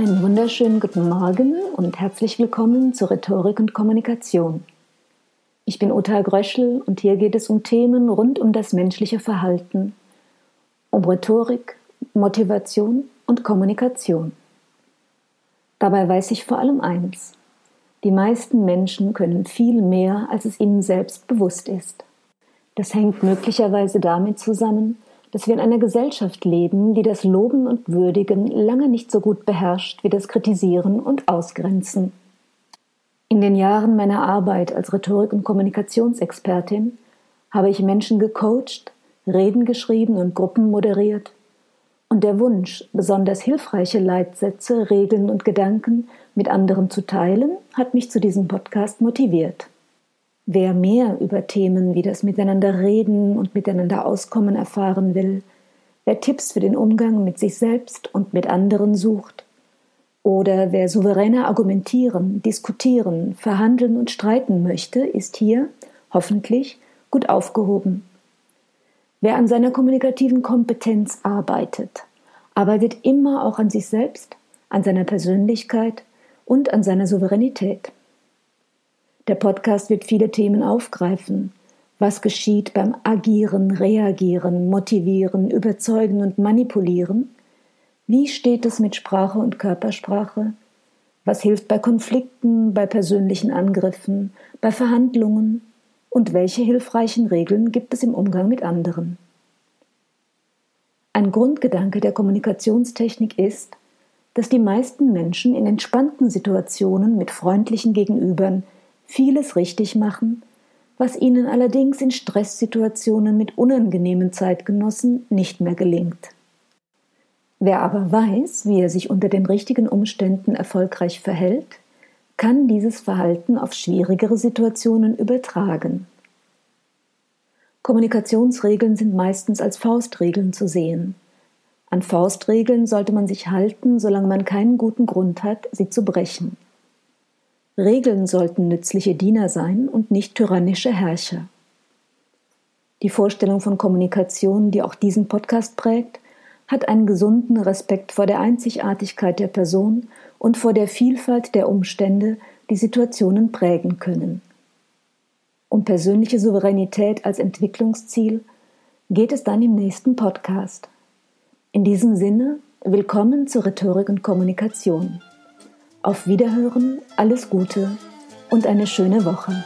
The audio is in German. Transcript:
Einen wunderschönen guten Morgen und herzlich willkommen zu Rhetorik und Kommunikation. Ich bin Uta Gröschel und hier geht es um Themen rund um das menschliche Verhalten, um Rhetorik, Motivation und Kommunikation. Dabei weiß ich vor allem eins. Die meisten Menschen können viel mehr, als es ihnen selbst bewusst ist. Das hängt möglicherweise damit zusammen, dass wir in einer Gesellschaft leben, die das Loben und Würdigen lange nicht so gut beherrscht wie das Kritisieren und Ausgrenzen. In den Jahren meiner Arbeit als Rhetorik- und Kommunikationsexpertin habe ich Menschen gecoacht, Reden geschrieben und Gruppen moderiert. Und der Wunsch, besonders hilfreiche Leitsätze, Regeln und Gedanken mit anderen zu teilen, hat mich zu diesem Podcast motiviert. Wer mehr über Themen wie das Miteinander reden und miteinander auskommen erfahren will, wer Tipps für den Umgang mit sich selbst und mit anderen sucht, oder wer souveräner argumentieren, diskutieren, verhandeln und streiten möchte, ist hier, hoffentlich, gut aufgehoben. Wer an seiner kommunikativen Kompetenz arbeitet, arbeitet immer auch an sich selbst, an seiner Persönlichkeit und an seiner Souveränität. Der Podcast wird viele Themen aufgreifen. Was geschieht beim Agieren, Reagieren, Motivieren, Überzeugen und Manipulieren? Wie steht es mit Sprache und Körpersprache? Was hilft bei Konflikten, bei persönlichen Angriffen, bei Verhandlungen? Und welche hilfreichen Regeln gibt es im Umgang mit anderen? Ein Grundgedanke der Kommunikationstechnik ist, dass die meisten Menschen in entspannten Situationen mit freundlichen Gegenübern vieles richtig machen, was ihnen allerdings in Stresssituationen mit unangenehmen Zeitgenossen nicht mehr gelingt. Wer aber weiß, wie er sich unter den richtigen Umständen erfolgreich verhält, kann dieses Verhalten auf schwierigere Situationen übertragen. Kommunikationsregeln sind meistens als Faustregeln zu sehen. An Faustregeln sollte man sich halten, solange man keinen guten Grund hat, sie zu brechen. Regeln sollten nützliche Diener sein und nicht tyrannische Herrscher. Die Vorstellung von Kommunikation, die auch diesen Podcast prägt, hat einen gesunden Respekt vor der Einzigartigkeit der Person und vor der Vielfalt der Umstände, die Situationen prägen können. Um persönliche Souveränität als Entwicklungsziel geht es dann im nächsten Podcast. In diesem Sinne, willkommen zur Rhetorik und Kommunikation. Auf Wiederhören, alles Gute und eine schöne Woche.